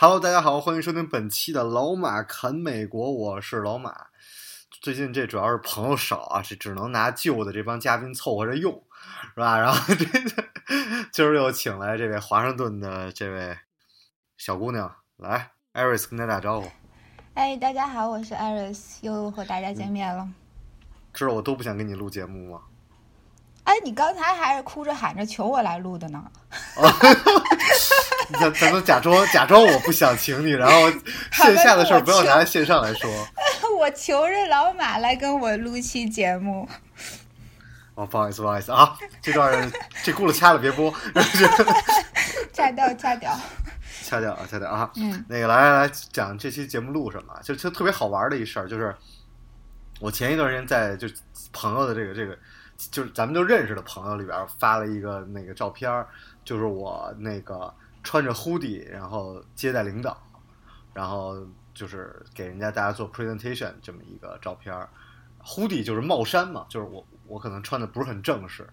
Hello，大家好，欢迎收听本期的老马侃美国，我是老马。最近这主要是朋友少啊，这只能拿旧的这帮嘉宾凑合着用，是吧？然后这 今儿又请来这位华盛顿的这位小姑娘来，艾瑞斯跟大家打招呼。哎，大家好，我是艾瑞斯，又和大家见面了。知道我都不想跟你录节目吗？哎，你刚才还是哭着喊着求我来录的呢。咱咱们假装假装我不想请你，然后线下的事儿不要拿线上来说。我求着老马来跟我录期节目。哦，不好意思，不好意思啊，这段这轱辘掐了别播，掐掉，掐掉，掐掉啊，掐掉啊。嗯，那个来来来讲这期节目录什么？就就特别好玩的一事儿，就是我前一段时间在就朋友的这个这个，就是咱们都认识的朋友里边发了一个那个照片儿，就是我那个。穿着 hoodie，然后接待领导，然后就是给人家大家做 presentation 这么一个照片儿。hoodie 就是帽衫嘛，就是我我可能穿的不是很正式。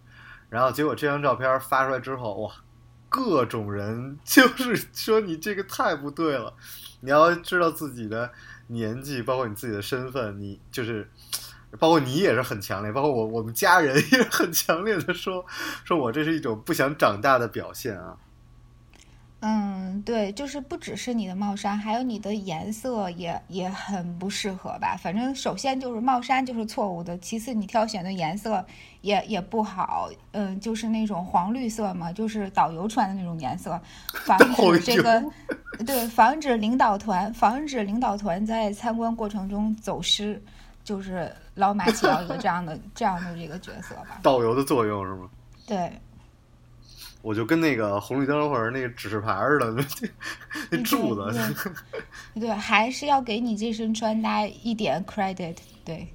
然后结果这张照片发出来之后，哇，各种人就是说你这个太不对了。你要知道自己的年纪，包括你自己的身份，你就是包括你也是很强烈，包括我我们家人也很强烈的说，说我这是一种不想长大的表现啊。嗯，对，就是不只是你的帽衫，还有你的颜色也也很不适合吧。反正首先就是帽衫就是错误的，其次你挑选的颜色也也不好，嗯，就是那种黄绿色嘛，就是导游穿的那种颜色，防止这个，对，防止领导团，防止领导团在参观过程中走失，就是老马起到一个这样的这样的这个角色吧。导游的作用是吗？对。我就跟那个红绿灯或者那个指示牌似的，那柱子。对，还是要给你这身穿搭一点 credit。对。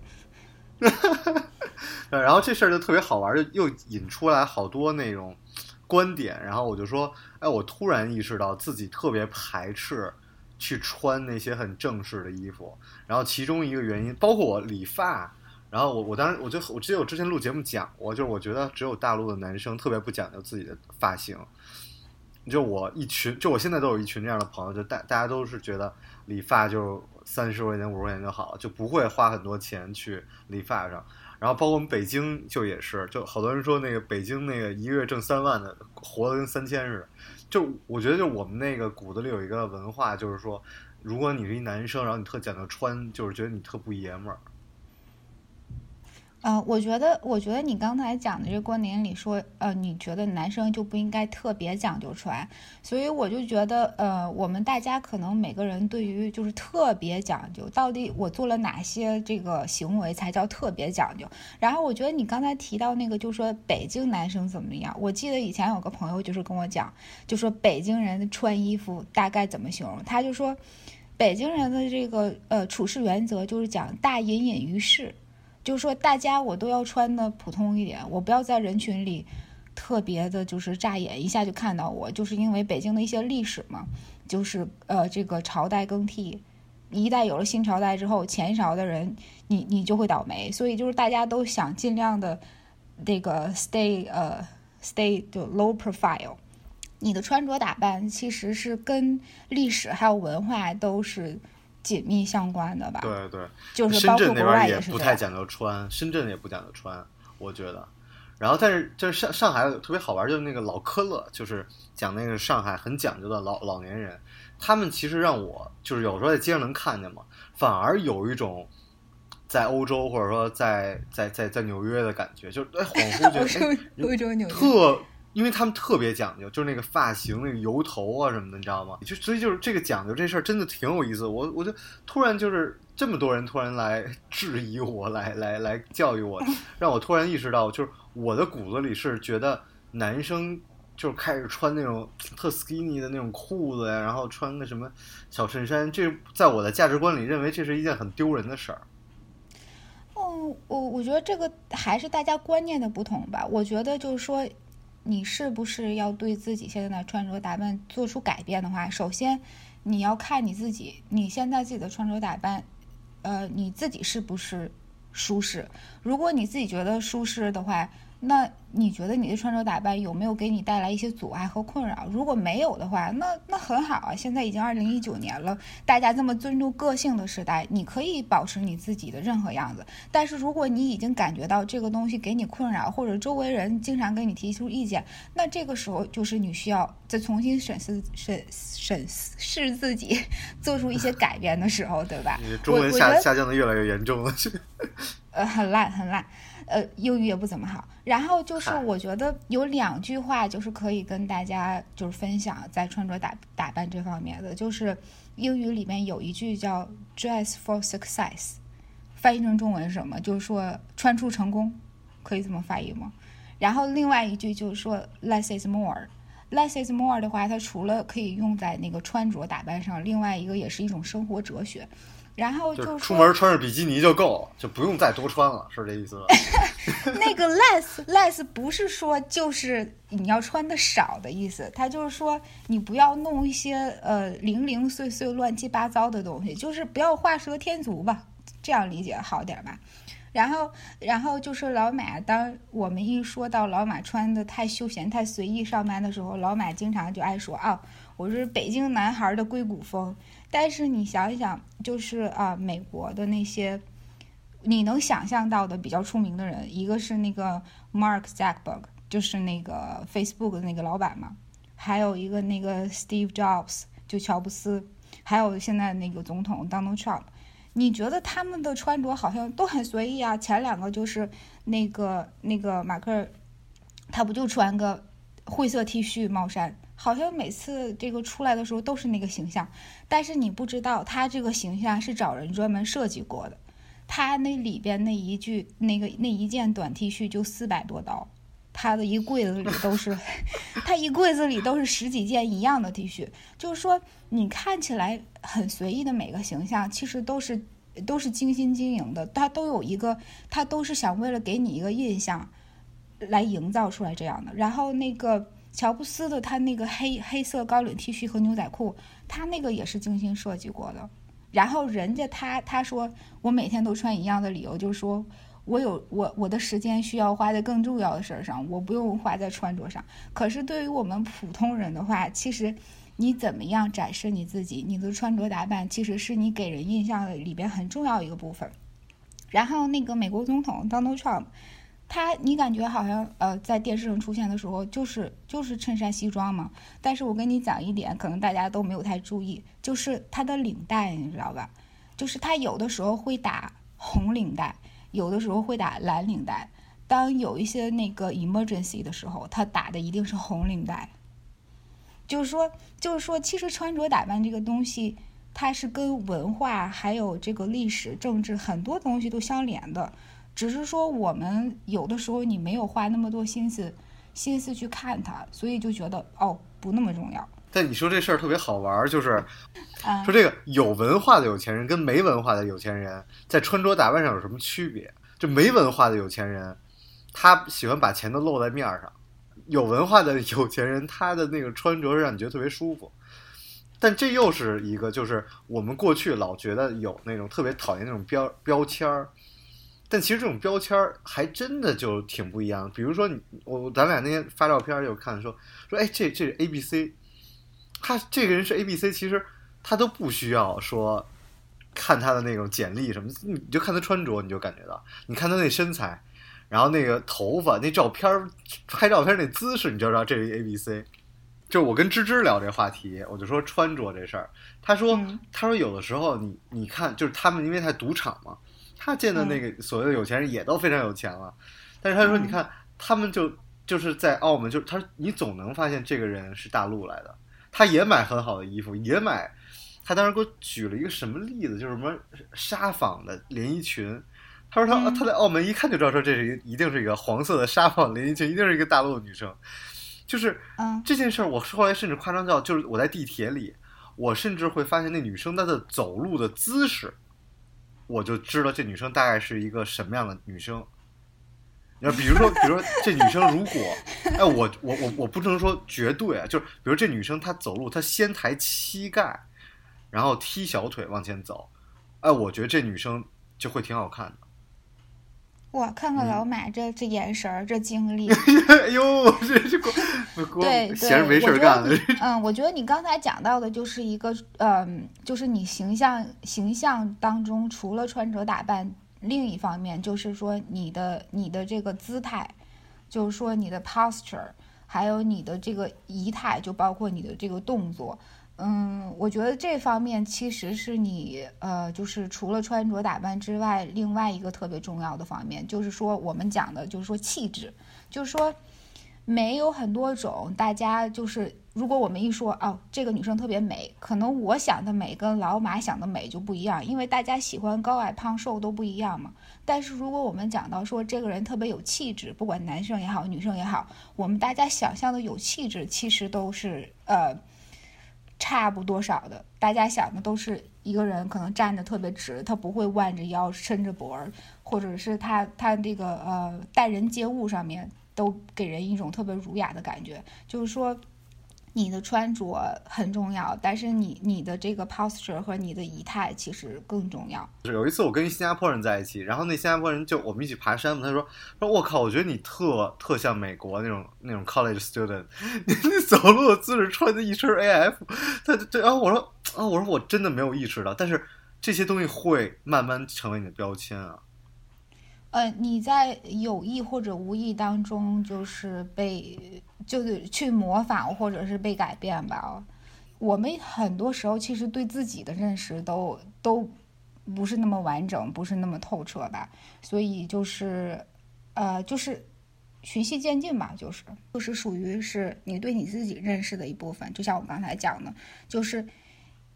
然后这事儿就特别好玩，就又引出来好多那种观点。然后我就说，哎，我突然意识到自己特别排斥去穿那些很正式的衣服。然后其中一个原因，包括我理发。然后我我当时我就我记得我之前录节目讲过，就是我觉得只有大陆的男生特别不讲究自己的发型。就我一群，就我现在都有一群这样的朋友，就大大家都是觉得理发就三十块钱五十块钱就好了，就不会花很多钱去理发上。然后包括我们北京就也是，就好多人说那个北京那个一个月挣三万的，活的跟三千似的。就我觉得就我们那个骨子里有一个文化，就是说，如果你是一男生，然后你特讲究穿，就是觉得你特不爷们儿。嗯，我觉得，我觉得你刚才讲的这个观点里说，呃，你觉得男生就不应该特别讲究穿，所以我就觉得，呃，我们大家可能每个人对于就是特别讲究，到底我做了哪些这个行为才叫特别讲究？然后我觉得你刚才提到那个，就说北京男生怎么样？我记得以前有个朋友就是跟我讲，就说北京人穿衣服大概怎么形容？他就说，北京人的这个呃处事原则就是讲大隐隐于市。就是说，大家我都要穿的普通一点，我不要在人群里特别的，就是扎眼一下就看到我。就是因为北京的一些历史嘛，就是呃，这个朝代更替，一代有了新朝代之后，前朝的人你你就会倒霉，所以就是大家都想尽量的这个 stay 呃 stay 就 low profile。你的穿着打扮其实是跟历史还有文化都是。紧密相关的吧？对对，就是深圳那边也不太讲究穿，深圳也不讲究穿，我觉得。然后，但是就是上上海特别好玩，就是那个老科勒，就是讲那个上海很讲究的老老年人，他们其实让我就是有时候在街上能看见嘛，反而有一种在欧洲或者说在在在在纽约的感觉，就哎恍惚觉得 哎特。因为他们特别讲究，就是那个发型、那个油头啊什么的，你知道吗？就所以就是这个讲究这事儿真的挺有意思。我我就突然就是这么多人突然来 质疑我，来来来教育我，让我突然意识到，就是我的骨子里是觉得男生就是开始穿那种特 skinny 的那种裤子呀，然后穿个什么小衬衫，这在我的价值观里认为这是一件很丢人的事儿。嗯，我我觉得这个还是大家观念的不同吧。我觉得就是说，你是不是要对自己现在的穿着打扮做出改变的话，首先你要看你自己，你现在自己的穿着打扮，呃，你自己是不是舒适？如果你自己觉得舒适的话。那你觉得你的穿着打扮有没有给你带来一些阻碍和困扰？如果没有的话，那那很好啊。现在已经二零一九年了，大家这么尊重个性的时代，你可以保持你自己的任何样子。但是如果你已经感觉到这个东西给你困扰，或者周围人经常给你提出意见，那这个时候就是你需要再重新审视审审视自己，做出一些改变的时候，对吧？中文下下降的越来越严重了，呃，很烂，很烂。呃，英语也不怎么好。然后就是，我觉得有两句话就是可以跟大家就是分享在穿着打打扮这方面的，就是英语里面有一句叫 “dress for success”，翻译成中文是什么？就是说穿出成功，可以这么翻译吗？然后另外一句就是说 “less is more”，“less is more” 的话，它除了可以用在那个穿着打扮上，另外一个也是一种生活哲学。然后就出门穿着比基尼就够了，就不用再多穿了，是这意思吧？那个 less less 不是说就是你要穿的少的意思，它就是说你不要弄一些呃零零碎碎、乱七八糟的东西，就是不要画蛇添足吧，这样理解好点吧？然后，然后就是老马，当我们一说到老马穿的太休闲、太随意上班的时候，老马经常就爱说啊，我是北京男孩的硅谷风。但是你想一想，就是啊，美国的那些你能想象到的比较出名的人，一个是那个 Mark Zuckerberg，就是那个 Facebook 的那个老板嘛，还有一个那个 Steve Jobs，就乔布斯，还有现在那个总统 Donald Trump，你觉得他们的穿着好像都很随意啊？前两个就是那个那个马克，他不就穿个灰色 T 恤帽衫？好像每次这个出来的时候都是那个形象，但是你不知道他这个形象是找人专门设计过的。他那里边那一句那个那一件短 T 恤就四百多刀，他的一柜子里都是，他一柜子里都是十几件一样的 T 恤。就是说，你看起来很随意的每个形象，其实都是都是精心经营的，他都有一个，他都是想为了给你一个印象，来营造出来这样的。然后那个。乔布斯的他那个黑黑色高领 T 恤和牛仔裤，他那个也是精心设计过的。然后人家他他说我每天都穿一样的理由，就是说我有我我的时间需要花在更重要的事儿上，我不用花在穿着上。可是对于我们普通人的话，其实你怎么样展示你自己，你的穿着打扮其实是你给人印象的里边很重要一个部分。然后那个美国总统 Donald Trump。他，你感觉好像呃，在电视上出现的时候，就是就是衬衫西装嘛。但是我跟你讲一点，可能大家都没有太注意，就是他的领带，你知道吧？就是他有的时候会打红领带，有的时候会打蓝领带。当有一些那个 emergency 的时候，他打的一定是红领带。就是说，就是说，其实穿着打扮这个东西，它是跟文化还有这个历史、政治很多东西都相连的。只是说，我们有的时候你没有花那么多心思，心思去看它，所以就觉得哦，不那么重要。但你说这事儿特别好玩，就是 说这个有文化的有钱人跟没文化的有钱人在穿着打扮上有什么区别？就没文化的有钱人，他喜欢把钱都露在面上；有文化的有钱人，他的那个穿着让你觉得特别舒服。但这又是一个，就是我们过去老觉得有那种特别讨厌那种标标签儿。但其实这种标签儿还真的就挺不一样。比如说，你我咱俩那天发照片就看说说，哎，这这是 A B C，他这个人是 A B C，其实他都不需要说看他的那种简历什么，你就看他穿着，你就感觉到，你看他那身材，然后那个头发，那照片拍照片那姿势，你就知道这是 A B C。就我跟芝芝聊这话题，我就说穿着这事儿，他说他说有的时候你你看，就是他们因为在赌场嘛。他见的那个所谓的有钱人也都非常有钱了，但是他说：“你看，他们就就是在澳门，就他你总能发现这个人是大陆来的，他也买很好的衣服，也买。他当时给我举了一个什么例子，就是什么纱纺的连衣裙。他说他他在澳门一看就知道说这是一一定是一个黄色的纱纺连衣裙，一定是一个大陆的女生。就是嗯这件事儿，我后来甚至夸张到，就是我在地铁里，我甚至会发现那女生她的走路的姿势，我就知道这女生大概是一个什么样的女生。那比如说，比如说这女生如果，哎，我我我我不能说绝对啊，就是比如这女生她走路，她先抬膝盖，然后踢小腿往前走，哎，我觉得这女生就会挺好看的。哇，看看嗯老马这这眼神儿，这精力，哎呦，这这给我给我对对，闲着没事干得。你嗯，我觉得你刚才讲到的就是一个，嗯，就是你形象形象当中，除了穿着打扮，另一方面就是说你的你的这个姿态，就是说你的 posture，还有你的这个仪态，就包括你的这个动作。嗯，我觉得这方面其实是你呃，就是除了穿着打扮之外，另外一个特别重要的方面，就是说我们讲的，就是说气质，就是说美有很多种，大家就是如果我们一说哦，这个女生特别美，可能我想的美跟老马想的美就不一样，因为大家喜欢高矮胖瘦都不一样嘛。但是如果我们讲到说这个人特别有气质，不管男生也好，女生也好，我们大家想象的有气质，其实都是呃。差不多少的，大家想的都是一个人可能站的特别直，他不会弯着腰、伸着脖儿，或者是他他这个呃待人接物上面都给人一种特别儒雅的感觉。就是说，你的穿着很重要，但是你你的这个 posture 和你的仪态其实更重要。有一次我跟新加坡人在一起，然后那新加坡人就我们一起爬山嘛，他说说我靠，我觉得你特特像美国那种那种 college student，你那走路的姿势穿的一身 AF，他对，然后我说啊，我说我真的没有意识到，但是这些东西会慢慢成为你的标签啊。呃，你在有意或者无意当中，就是被就是去模仿或者是被改变吧。我们很多时候其实对自己的认识都都不是那么完整，不是那么透彻吧。所以就是，呃，就是循序渐进吧，就是就是属于是你对你自己认识的一部分。就像我刚才讲的，就是。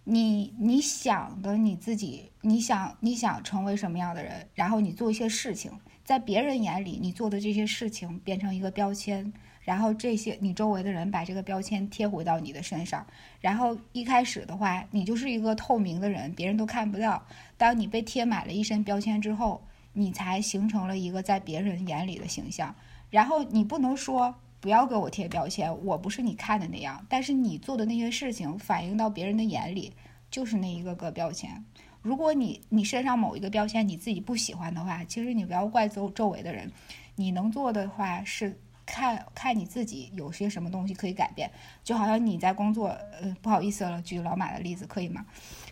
你你想的你自己，你想你想成为什么样的人，然后你做一些事情，在别人眼里你做的这些事情变成一个标签，然后这些你周围的人把这个标签贴回到你的身上，然后一开始的话，你就是一个透明的人，别人都看不到。当你被贴满了一身标签之后，你才形成了一个在别人眼里的形象。然后你不能说。不要给我贴标签，我不是你看的那样。但是你做的那些事情反映到别人的眼里，就是那一个个标签。如果你你身上某一个标签你自己不喜欢的话，其实你不要怪周周围的人。你能做的话是看看你自己有些什么东西可以改变。就好像你在工作，呃，不好意思了，举老马的例子可以吗？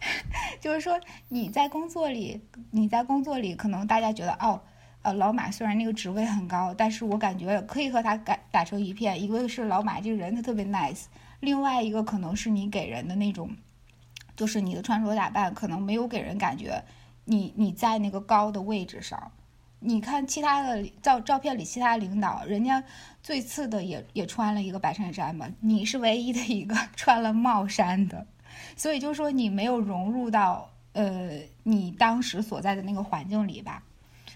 就是说你在工作里，你在工作里，可能大家觉得哦。呃，老马虽然那个职位很高，但是我感觉可以和他打打成一片。一个是老马这个人他特别 nice，另外一个可能是你给人的那种，就是你的穿着打扮可能没有给人感觉你你在那个高的位置上。你看其他的照照片里其他领导，人家最次的也也穿了一个白衬衫吧，你是唯一的一个 穿了帽衫的，所以就说你没有融入到呃你当时所在的那个环境里吧。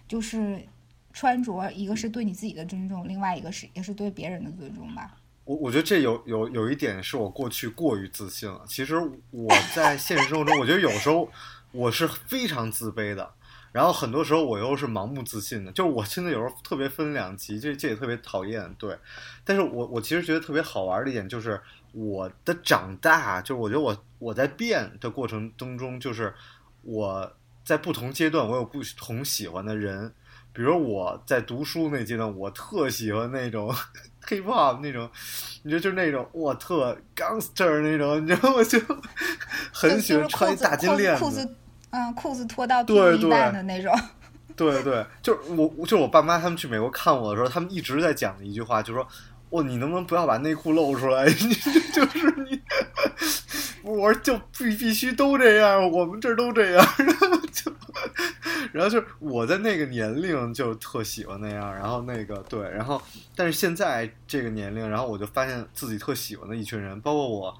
就是穿着，一个是对你自己的尊重，另外一个是也是对别人的尊重吧。我我觉得这有有有一点是我过去过于自信了。其实我在现实生活中，我觉得有时候我是非常自卑的，然后很多时候我又是盲目自信的。就是我现在有时候特别分两极，这这也特别讨厌。对，但是我我其实觉得特别好玩的一点就是我的长大，就是我觉得我我在变的过程当中，就是我。在不同阶段，我有不同喜欢的人。比如我在读书那阶段，我特喜欢那种 hip hop 那种，你知道就是那种我特 gangster 那种，你知道我 就很喜欢穿大金链子嗯，裤子脱到对一半的那种。对对，就是我，就是我爸妈他们去美国看我的时候，他们一直在讲的一句话，就说：“哦，你能不能不要把内裤露出来？你就是你。”我说就必必须都这样，我们这儿都这样，然后就，然后就我在那个年龄就特喜欢那样，然后那个对，然后但是现在这个年龄，然后我就发现自己特喜欢的一群人，包括我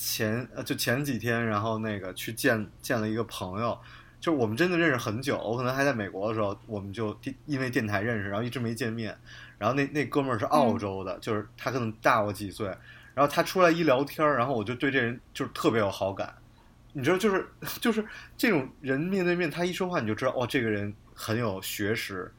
前呃就前几天，然后那个去见见了一个朋友，就是我们真的认识很久，我可能还在美国的时候，我们就电因为电台认识，然后一直没见面。然后那那哥们儿是澳洲的，就是他可能大我几岁，然后他出来一聊天，然后我就对这人就是特别有好感。你知道，就是就是这种人面对面，他一说话你就知道，哇，这个人很有学识。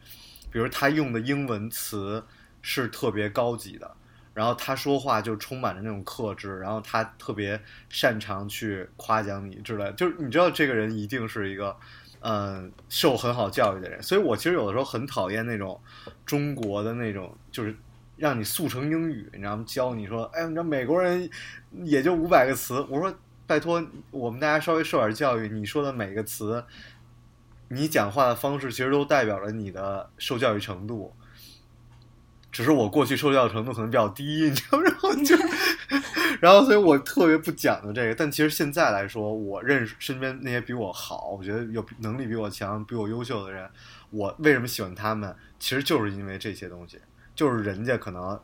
比如他用的英文词是特别高级的，然后他说话就充满着那种克制，然后他特别擅长去夸奖你之类，就是你知道这个人一定是一个嗯受很好教育的人。所以我其实有的时候很讨厌那种中国的那种，就是让你速成英语，你知道吗？教你说，哎，你知道美国人也就五百个词，我说拜托，我们大家稍微受点教育，你说的每个词。你讲话的方式其实都代表了你的受教育程度，只是我过去受教育程度可能比较低，你知道，然后就，然后所以我特别不讲究这个。但其实现在来说，我认识身边那些比我好，我觉得有能力比我强、比我优秀的人，我为什么喜欢他们？其实就是因为这些东西，就是人家可能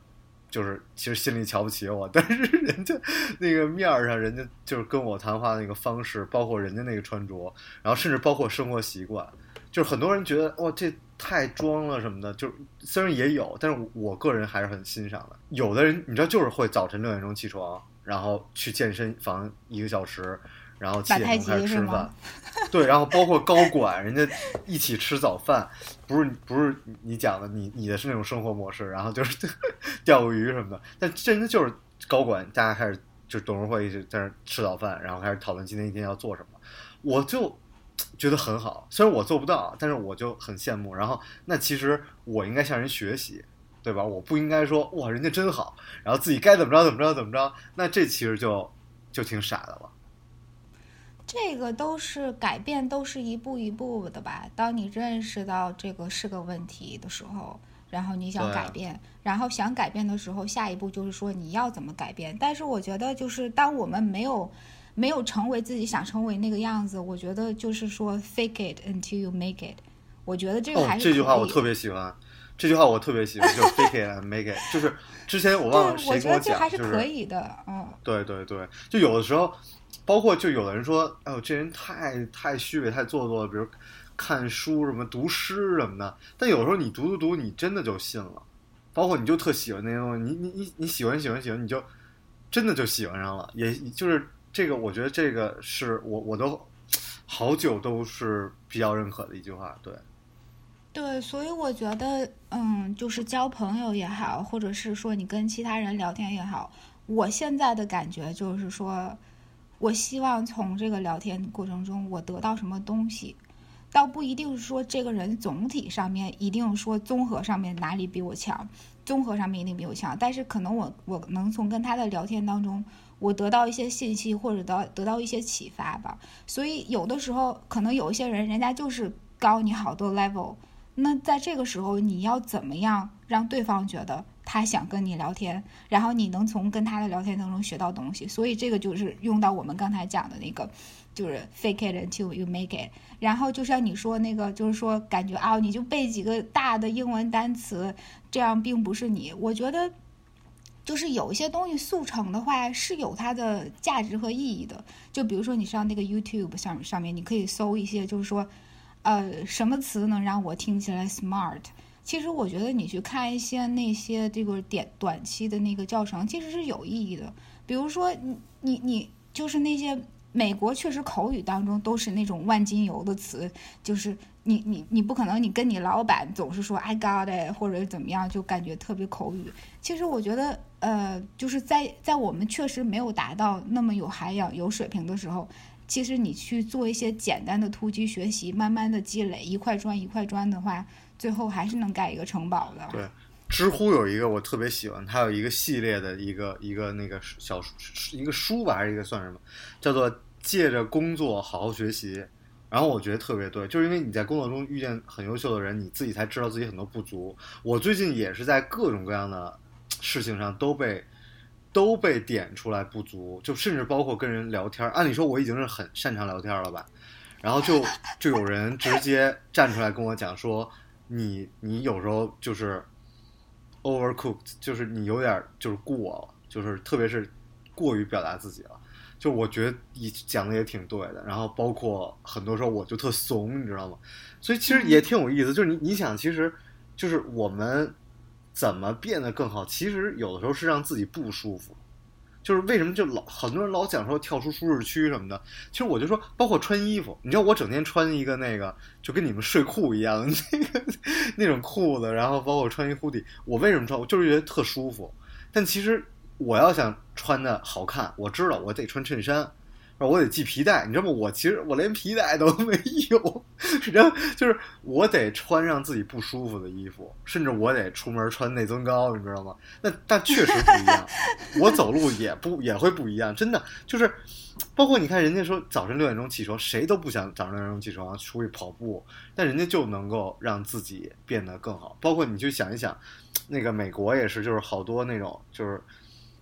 就是其实心里瞧不起我，但是人家那个面儿上，人家就是跟我谈话那个方式，包括人家那个穿着，然后甚至包括生活习惯，就是很多人觉得哇这太装了什么的，就虽然也有，但是我个人还是很欣赏的。有的人你知道就是会早晨六点钟起床，然后去健身房一个小时，然后七点钟开始吃饭，对，然后包括高管，人家一起吃早饭，不是不是你讲的，你你的是那种生活模式，然后就是 钓个鱼什么的，但真的就是高管，大家开始就董事会一直在那吃早饭，然后开始讨论今天一天要做什么，我就觉得很好，虽然我做不到，但是我就很羡慕。然后那其实我应该向人学习，对吧？我不应该说哇人家真好，然后自己该怎么着怎么着怎么着，那这其实就就挺傻的了。这个都是改变，都是一步一步的吧。当你认识到这个是个问题的时候，然后你想改变，然后想改变的时候，下一步就是说你要怎么改变。但是我觉得，就是当我们没有没有成为自己想成为那个样子，我觉得就是说 fake it until you make it。我觉得这个还是这句话我特别喜欢，这句话我特别喜欢，就是 fake it and make it。就是之前我忘了谁跟我讲，还是可以的，嗯，对对对，就有的时候。包括就有的人说，哎呦，这人太太虚伪、太做作了。比如看书什么、读诗什么的。但有时候你读读读，你真的就信了。包括你就特喜欢那些东西，你你你你喜欢喜欢喜欢，你就真的就喜欢上了。也就是这个，我觉得这个是我我都好久都是比较认可的一句话。对，对，所以我觉得，嗯，就是交朋友也好，或者是说你跟其他人聊天也好，我现在的感觉就是说。我希望从这个聊天过程中，我得到什么东西，倒不一定是说这个人总体上面一定说综合上面哪里比我强，综合上面一定比我强，但是可能我我能从跟他的聊天当中，我得到一些信息或者得得到一些启发吧。所以有的时候可能有一些人，人家就是高你好多 level，那在这个时候你要怎么样让对方觉得？他想跟你聊天，然后你能从跟他的聊天当中学到东西，所以这个就是用到我们刚才讲的那个，就是 fake it until you make it。然后就像你说那个，就是说感觉啊，你就背几个大的英文单词，这样并不是你。我觉得，就是有一些东西速成的话是有它的价值和意义的。就比如说你上那个 YouTube 上上面，你可以搜一些，就是说，呃，什么词能让我听起来 smart。其实我觉得你去看一些那些这个点短期的那个教程，其实是有意义的。比如说，你你你就是那些美国确实口语当中都是那种万金油的词，就是你你你不可能你跟你老板总是说 I got it 或者怎么样，就感觉特别口语。其实我觉得，呃，就是在在我们确实没有达到那么有涵养、有水平的时候，其实你去做一些简单的突击学习，慢慢的积累，一块砖一块砖的话。最后还是能盖一个城堡的。对，知乎有一个我特别喜欢，它有一个系列的一个一个那个小一个书吧，还是一个算什么，叫做借着工作好好学习。然后我觉得特别对，就是因为你在工作中遇见很优秀的人，你自己才知道自己很多不足。我最近也是在各种各样的事情上都被都被点出来不足，就甚至包括跟人聊天。按理说我已经是很擅长聊天了吧，然后就就有人直接站出来跟我讲说。你你有时候就是 overcooked，就是你有点就是过了，就是特别是过于表达自己了。就我觉得你讲的也挺对的。然后包括很多时候我就特怂，你知道吗？所以其实也挺有意思。就是你你想，其实就是我们怎么变得更好，其实有的时候是让自己不舒服。就是为什么就老很多人老讲说跳出舒适区什么的，其实我就说，包括穿衣服，你知道我整天穿一个那个就跟你们睡裤一样的那个那种裤子，然后包括穿一护底我为什么穿？我就是觉得特舒服。但其实我要想穿的好看，我知道我得穿衬衫。我得系皮带，你知道吗？我其实我连皮带都没有，然后就是我得穿让自己不舒服的衣服，甚至我得出门穿内增高，你知道吗？那但确实不一样，我走路也不也会不一样，真的就是，包括你看人家说早晨六点钟起床，谁都不想早上六点钟起床出去跑步，但人家就能够让自己变得更好。包括你去想一想，那个美国也是，就是好多那种就是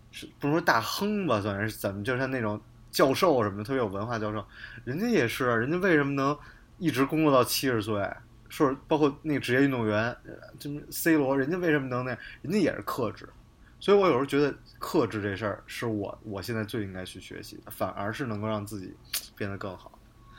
是不能说大亨吧，算是怎么就像那种。教授什么的，特别有文化教授，人家也是，人家为什么能一直工作到七十岁？说包括那个职业运动员，就是 C 罗，人家为什么能那？人家也是克制。所以我有时候觉得克制这事儿是我我现在最应该去学习的，反而是能够让自己变得更好。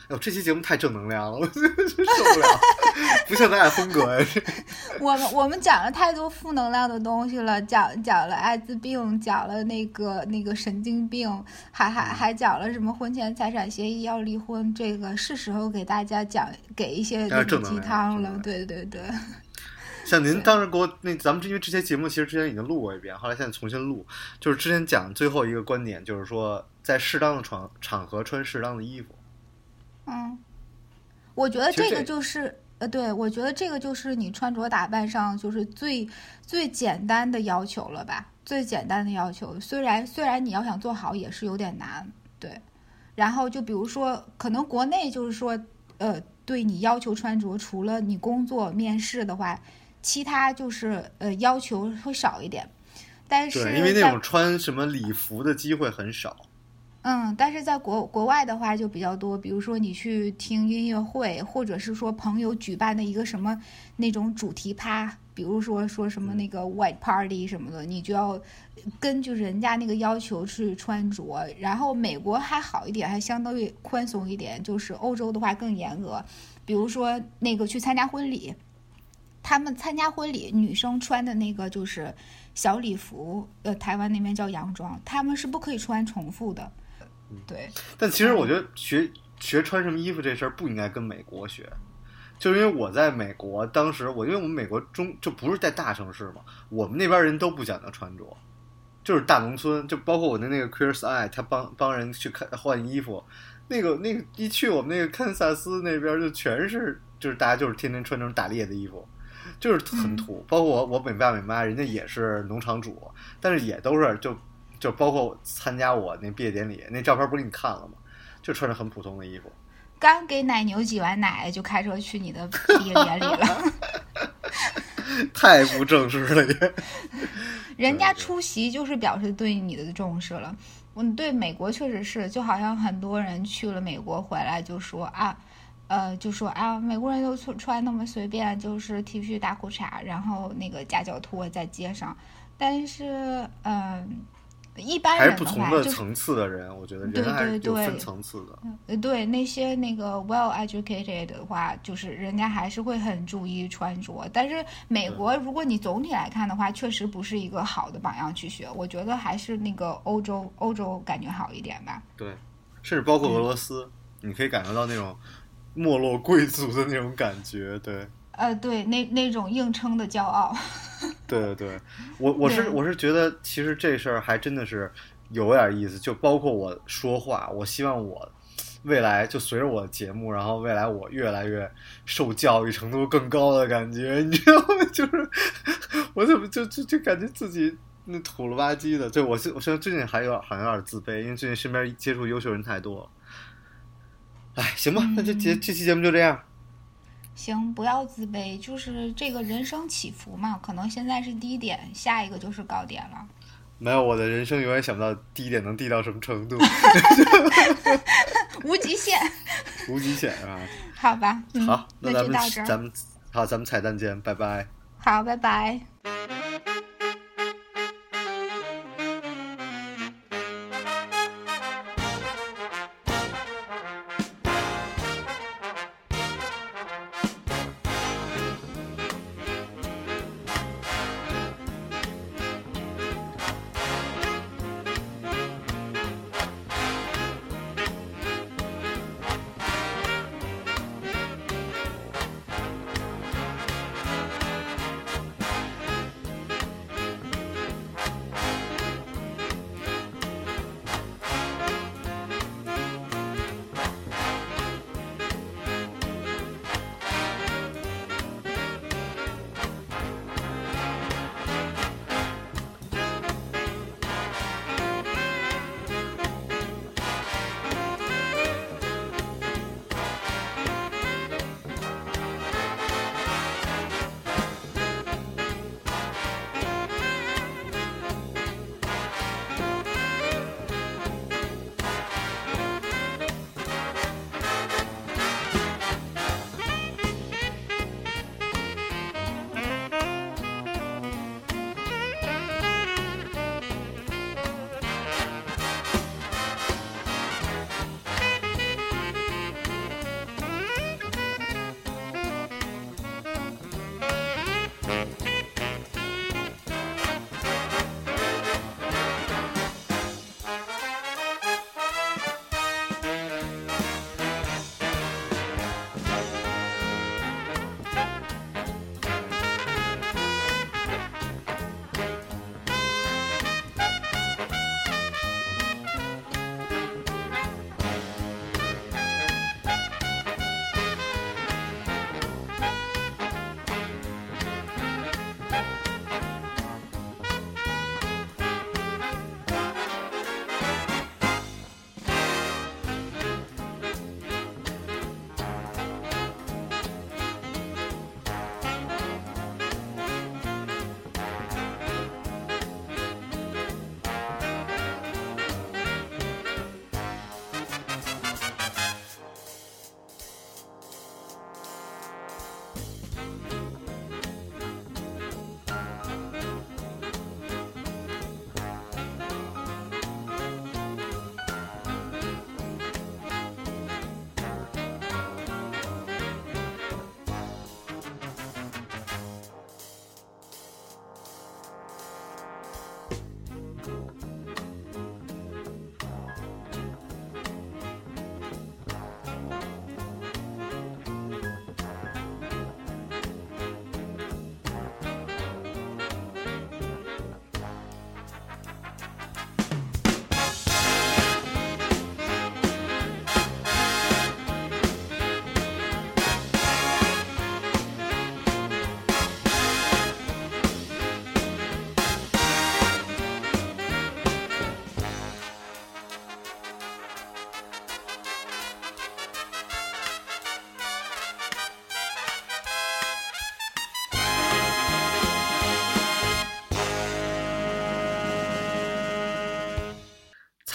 哎呦，这期节目太正能量了，我 受不了，不像咱俩风格呀。我们我们讲了太多负能量的东西了，讲讲了艾滋病，讲了那个那个神经病，还还还讲了什么婚前财产协议要离婚，这个是时候给大家讲给一些鸡汤了。对对对。像您当时给我那，咱们因为这些节目其实之前已经录过一遍，后来现在重新录，就是之前讲最后一个观点，就是说在适当的场场合穿适当的衣服。嗯，我觉得这个就是呃，对我觉得这个就是你穿着打扮上就是最最简单的要求了吧？最简单的要求，虽然虽然你要想做好也是有点难，对。然后就比如说，可能国内就是说，呃，对你要求穿着，除了你工作面试的话，其他就是呃要求会少一点。但是因为那种穿什么礼服的机会很少。嗯，但是在国国外的话就比较多，比如说你去听音乐会，或者是说朋友举办的一个什么那种主题趴，比如说说什么那个 white party 什么的，你就要根据人家那个要求去穿着。然后美国还好一点，还相当于宽松一点，就是欧洲的话更严格。比如说那个去参加婚礼，他们参加婚礼女生穿的那个就是小礼服，呃，台湾那边叫洋装，他们是不可以穿重复的。对，但其实我觉得学学穿什么衣服这事儿不应该跟美国学，就因为我在美国，当时我因为我们美国中就不是在大城市嘛，我们那边人都不讲究穿着，就是大农村，就包括我的那个 Eye，他帮帮人去看换衣服，那个那个一去我们那个堪萨斯那边就全是就是大家就是天天穿那种打猎的衣服，就是很土，包括我我美爸美妈人家也是农场主，但是也都是就。就包括参加我那毕业典礼，那照片不是给你看了吗？就穿着很普通的衣服，刚给奶牛挤完奶就开车去你的毕业典礼了，太不正式了也。人家出席就是表示对你的重视了。嗯，对美国确实是，就好像很多人去了美国回来就说啊，呃，就说啊，美国人都穿穿那么随便，就是 T 恤大裤衩，然后那个夹脚拖在街上，但是嗯。一般还是不同的层次的人，我觉得人还是有分层次的。呃，对那些那个 well educated 的话，就是人家还是会很注意穿着。但是美国，如果你总体来看的话，确实不是一个好的榜样去学。我觉得还是那个欧洲，欧洲感觉好一点吧。对，甚至包括俄罗斯，你可以感受到那种没落贵族的那种感觉。对。呃，对，那那种硬撑的骄傲。对对对，我我是我是觉得，其实这事儿还真的是有点意思。就包括我说话，我希望我未来就随着我的节目，然后未来我越来越受教育程度更高的感觉，你知道吗？就是我怎么就就就感觉自己那土了吧唧的。对我现我现在最近还有好像有点自卑，因为最近身边接触优秀人太多。哎，行吧，那就节这期节目就这样。行，不要自卑，就是这个人生起伏嘛，可能现在是低点，下一个就是高点了。没有，我的人生永远想不到低点能低到什么程度。无极限。无极限啊！好吧。好，那咱们咱们好，咱们彩蛋见，拜拜。好，拜拜。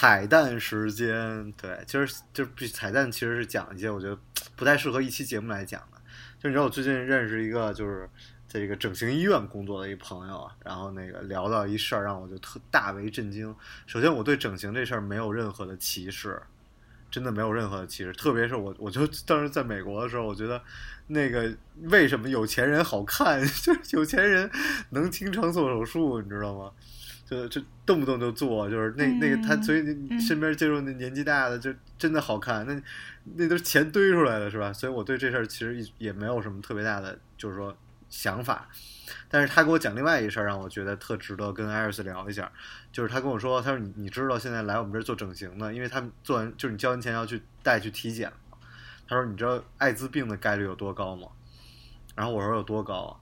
彩蛋时间，对，其实就是彩蛋其实是讲一些我觉得不太适合一期节目来讲的。就你知道，我最近认识一个就是在这个整形医院工作的一朋友，然后那个聊到一事儿，让我就特大为震惊。首先，我对整形这事儿没有任何的歧视，真的没有任何的歧视。特别是我，我就当时在美国的时候，我觉得那个为什么有钱人好看，就是有钱人能经常做手术，你知道吗？就就动不动就做，就是那那个他，所以你身边接触那年纪大的就真的好看，那那都是钱堆出来的，是吧？所以我对这事儿其实也没有什么特别大的，就是说想法。但是他给我讲另外一事儿，让我觉得特值得跟艾瑞斯聊一下，就是他跟我说，他说你你知道现在来我们这儿做整形的，因为他们做完就是你交完钱要去带去体检嘛。他说你知道艾滋病的概率有多高吗？然后我说有多高？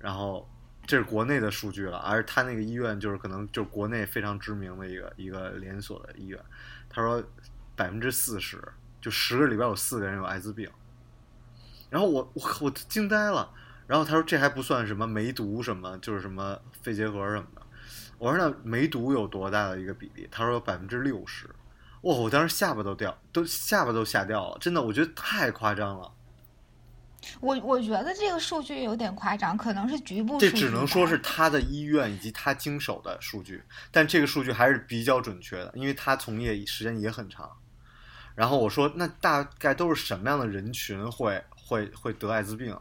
然后。这是国内的数据了，而他那个医院就是可能就是国内非常知名的一个一个连锁的医院。他说百分之四十，就十个里边有四个人有艾滋病。然后我我我惊呆了。然后他说这还不算什么梅毒什么，就是什么肺结核什么的。我说那梅毒有多大的一个比例？他说百分之六十。哇！我当时下巴都掉，都下巴都吓掉了。真的，我觉得太夸张了。我我觉得这个数据有点夸张，可能是局部。这只能说是他的医院以及他经手的数据，但这个数据还是比较准确的，因为他从业时间也很长。然后我说，那大概都是什么样的人群会会会得艾滋病？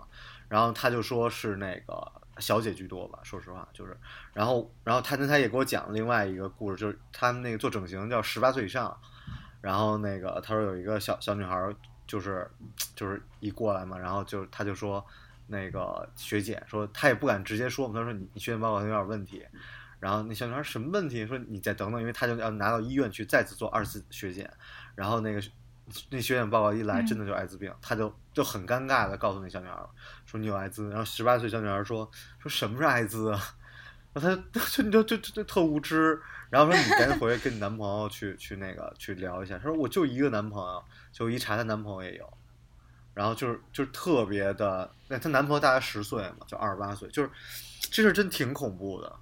然后他就说是那个小姐居多吧，说实话就是。然后然后他他也给我讲另外一个故事，就是他们那个做整形叫十八岁以上，然后那个他说有一个小小女孩。就是，就是一过来嘛，然后就他就说，那个学姐说，他也不敢直接说嘛，他说你你血检报告有点问题，然后那小女孩什么问题？说你再等等，因为他就要拿到医院去再次做二次血检，然后那个那血检报告一来，真的就艾滋病，他就就很尴尬的告诉那小女孩说你有艾滋，然后十八岁小女孩说说什么是艾滋啊？然后他 就就就就特无知。然后说你赶紧回去跟你男朋友去去那个去聊一下。他说我就一个男朋友，就一查她男朋友也有，然后就是就是特别的，那她男朋友大概十岁嘛，就二十八岁，就是这事真挺恐怖的，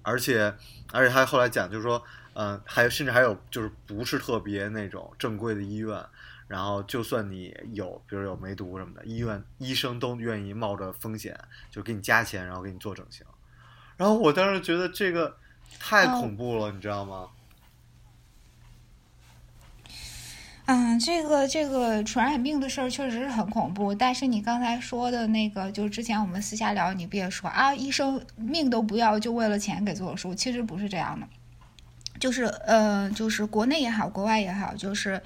而且而且他后来讲就是说，嗯，还甚至还有就是不是特别那种正规的医院，然后就算你有比如有梅毒什么的，医院医生都愿意冒着风险就给你加钱，然后给你做整形，然后我当时觉得这个。太恐怖了，你知道吗？嗯，这个这个传染病的事儿确实是很恐怖。但是你刚才说的那个，就是之前我们私下聊，你不也说啊，医生命都不要，就为了钱给做手术？其实不是这样的，就是呃，就是国内也好，国外也好，就是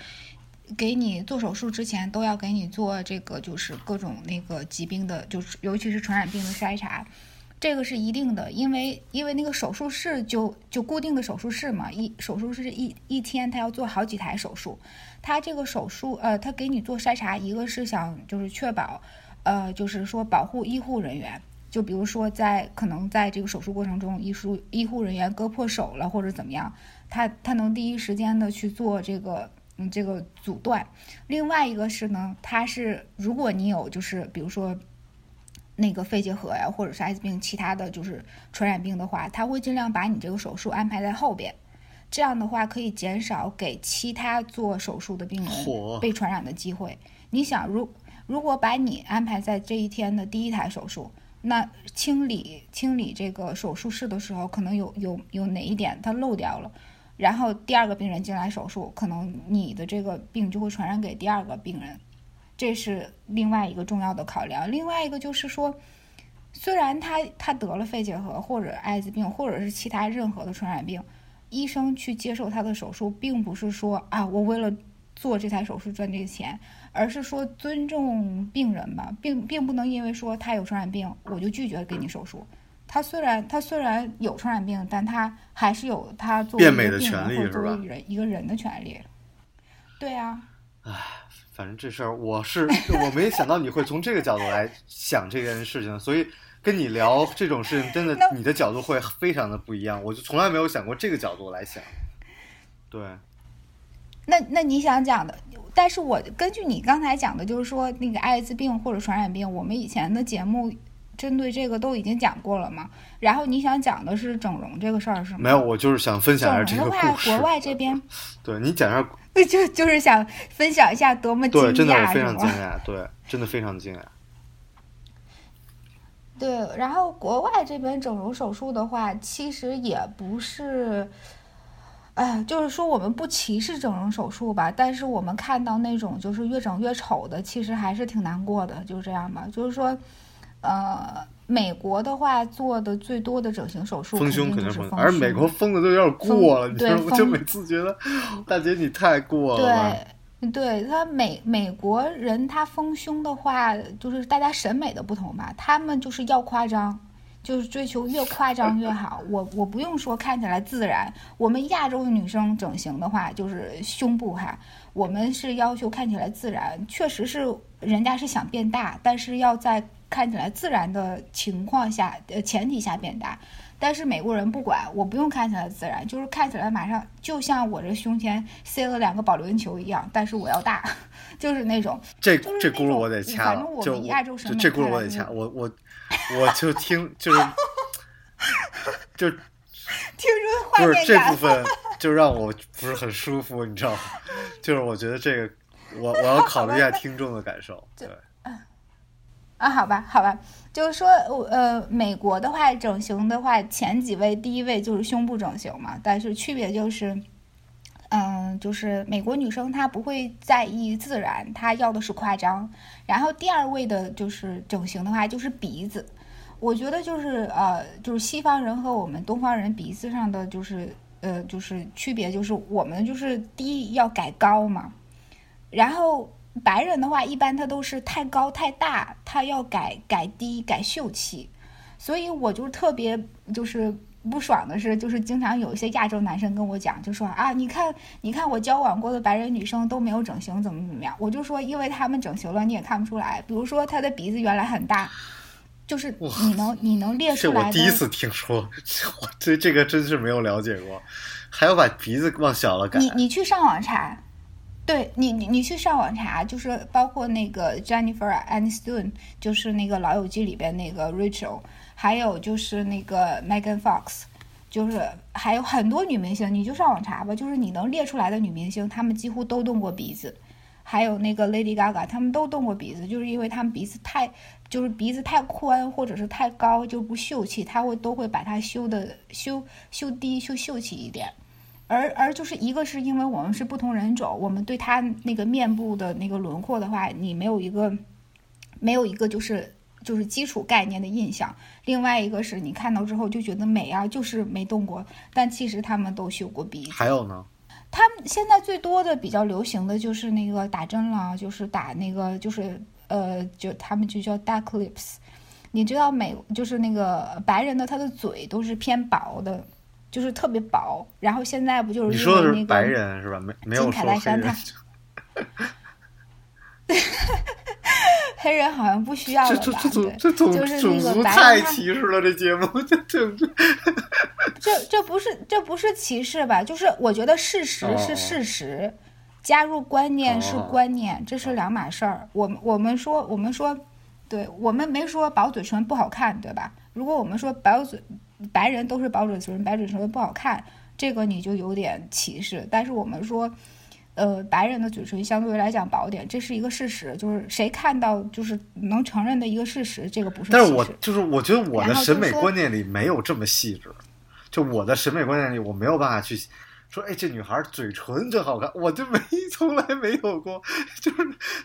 给你做手术之前都要给你做这个，就是各种那个疾病的，就是尤其是传染病的筛查。这个是一定的，因为因为那个手术室就就固定的手术室嘛，一手术室一一天他要做好几台手术，他这个手术呃，他给你做筛查，一个是想就是确保，呃，就是说保护医护人员，就比如说在可能在这个手术过程中，医术医护人员割破手了或者怎么样，他他能第一时间的去做这个嗯这个阻断，另外一个是呢，他是如果你有就是比如说。那个肺结核呀，或者是艾滋病，其他的就是传染病的话，他会尽量把你这个手术安排在后边，这样的话可以减少给其他做手术的病人被传染的机会。你想，如如果把你安排在这一天的第一台手术，那清理清理这个手术室的时候，可能有有有哪一点它漏掉了，然后第二个病人进来手术，可能你的这个病就会传染给第二个病人。这是另外一个重要的考量。另外一个就是说，虽然他他得了肺结核或者艾滋病或者是其他任何的传染病，医生去接受他的手术，并不是说啊，我为了做这台手术赚这个钱，而是说尊重病人吧，并并不能因为说他有传染病，我就拒绝给你手术。他虽然他虽然有传染病，但他还是有他作为一个病人或者作为人一个人的权利。对啊。唉。反正这事儿我是我没想到你会从这个角度来想这件事情，所以跟你聊这种事情，真的你的角度会非常的不一样。我就从来没有想过这个角度来想。对。那那你想讲的，但是我根据你刚才讲的，就是说那个艾滋病或者传染病，我们以前的节目针对这个都已经讲过了嘛。然后你想讲的是整容这个事儿是吗？没有，我就是想分享一下这个故事。国外这边对你讲一下，就就是想分享一下多么惊对，真的非常惊？讶，对，真的非常惊讶。对，然后国外这边整容手术的话，其实也不是，哎，就是说我们不歧视整容手术吧，但是我们看到那种就是越整越丑的，其实还是挺难过的，就这样吧。就是说，呃，美国的话做的最多的整形手术丰胸肯定丰，定就是丰而美国丰的都有点过了，你知道吗？对丰就每次觉得大姐你太过了。对，对他美美国人他丰胸的话，就是大家审美的不同吧，他们就是要夸张，就是追求越夸张越好。我我不用说看起来自然，我们亚洲的女生整形的话，就是胸部哈，我们是要求看起来自然，确实是人家是想变大，但是要在看起来自然的情况下，呃前提下变大。但是美国人不管，我不用看起来自然，就是看起来马上就像我这胸前塞了两个保龄球一样，但是我要大，就是那种。这这轱辘我得掐了反正，我就们亚洲审美这轱辘我得掐，我我我就听就是 就听出画不是这部分就让我不是很舒服，你知道吗？就是我觉得这个我我要考虑一下听众的感受，对。啊，好吧，好吧，就是说，呃，美国的话，整形的话，前几位，第一位就是胸部整形嘛，但是区别就是，嗯，就是美国女生她不会在意自然，她要的是夸张。然后第二位的就是整形的话，就是鼻子。我觉得就是呃，就是西方人和我们东方人鼻子上的就是呃，就是区别就是我们就是低要改高嘛，然后白人的话一般他都是太高太大，他要改改低改秀气，所以我就特别就是不爽的是，就是经常有一些亚洲男生跟我讲，就说啊，你看你看我交往过的白人女生都没有整形，怎么怎么样？我就说，因为他们整形了，你也看不出来。比如说她的鼻子原来很大，就是你能你能列出来的。我第一次听说，我对这个真是没有了解过，还要把鼻子往小了改。你你去上网查，对你你你去上网查，就是包括那个 Jennifer Aniston，就是那个《老友记》里边那个 Rachel，还有就是那个 Megan Fox，就是还有很多女明星，你就上网查吧，就是你能列出来的女明星，她们几乎都动过鼻子。还有那个 Lady Gaga，他们都动过鼻子，就是因为他们鼻子太，就是鼻子太宽或者是太高就不秀气，他会都会把它修的修修低修秀气一点。而而就是一个是因为我们是不同人种，我们对他那个面部的那个轮廓的话，你没有一个没有一个就是就是基础概念的印象。另外一个是你看到之后就觉得美啊，就是没动过，但其实他们都修过鼻子。还有呢？他们现在最多的比较流行的就是那个打针了，就是打那个就是呃，就他们就叫 duck lips。你知道美就是那个白人的他的嘴都是偏薄的，就是特别薄。然后现在不就是你说的是白人是吧？没没有金凯说黑人。黑人好像不需要这了吧？这这 这种就是种那个白族太歧视了，这节目这这这这这不是这不是歧视吧？就是我觉得事实哦是事实，加入观念是哦观念，这是两码事儿。我们我们说我们说，对我们没说薄嘴唇不好看，对吧？如果我们说薄嘴白人都是薄嘴唇，白嘴唇不好看，这个你就有点歧视。但是我们说。呃，白人的嘴唇相对来讲薄点，这是一个事实，就是谁看到就是能承认的一个事实，这个不是。但是我就是我觉得我的审美观念里没有这么细致，就我的审美观念里，我没有办法去说，哎，这女孩嘴唇真好看，我就没 从来没有过，就是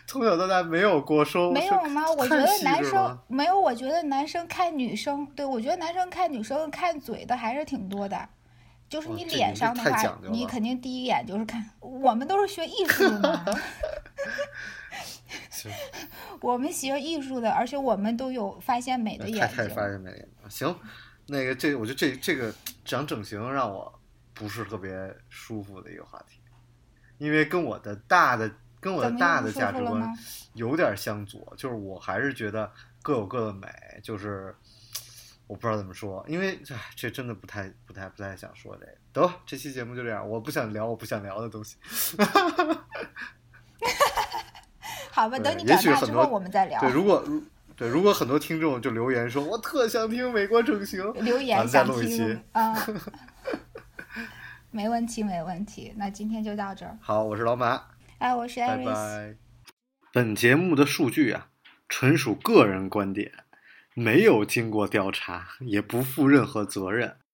从小到大没有过说没有吗？我觉得男生没有，我觉得男生看女生，对我觉得男生看女生看嘴的还是挺多的。就是你脸上的话你肯定第一眼就是看。我们都是学艺术的 我们学艺术的，而且我们都有发现美的眼睛。太发现美了。行，那个这我觉得这这个讲整形让我不是特别舒服的一个话题，因为跟我的大的跟我的大的价值观有点相左，就是我还是觉得各有各的美，就是我不知道怎么说，因为唉，这真的不太不太不太想说这个。得，这期节目就这样，我不想聊我不想聊的东西。好吧，对等你也长大之后许很多我们再聊。对，如果对，如果很多听众就留言说，我特想听美国整形，留言再想录一期听。啊，没问题，没问题。那今天就到这儿。好，我是老马，哎，我是拜 Iris。拜。本节目的数据啊，纯属个人观点，没有经过调查，也不负任何责任。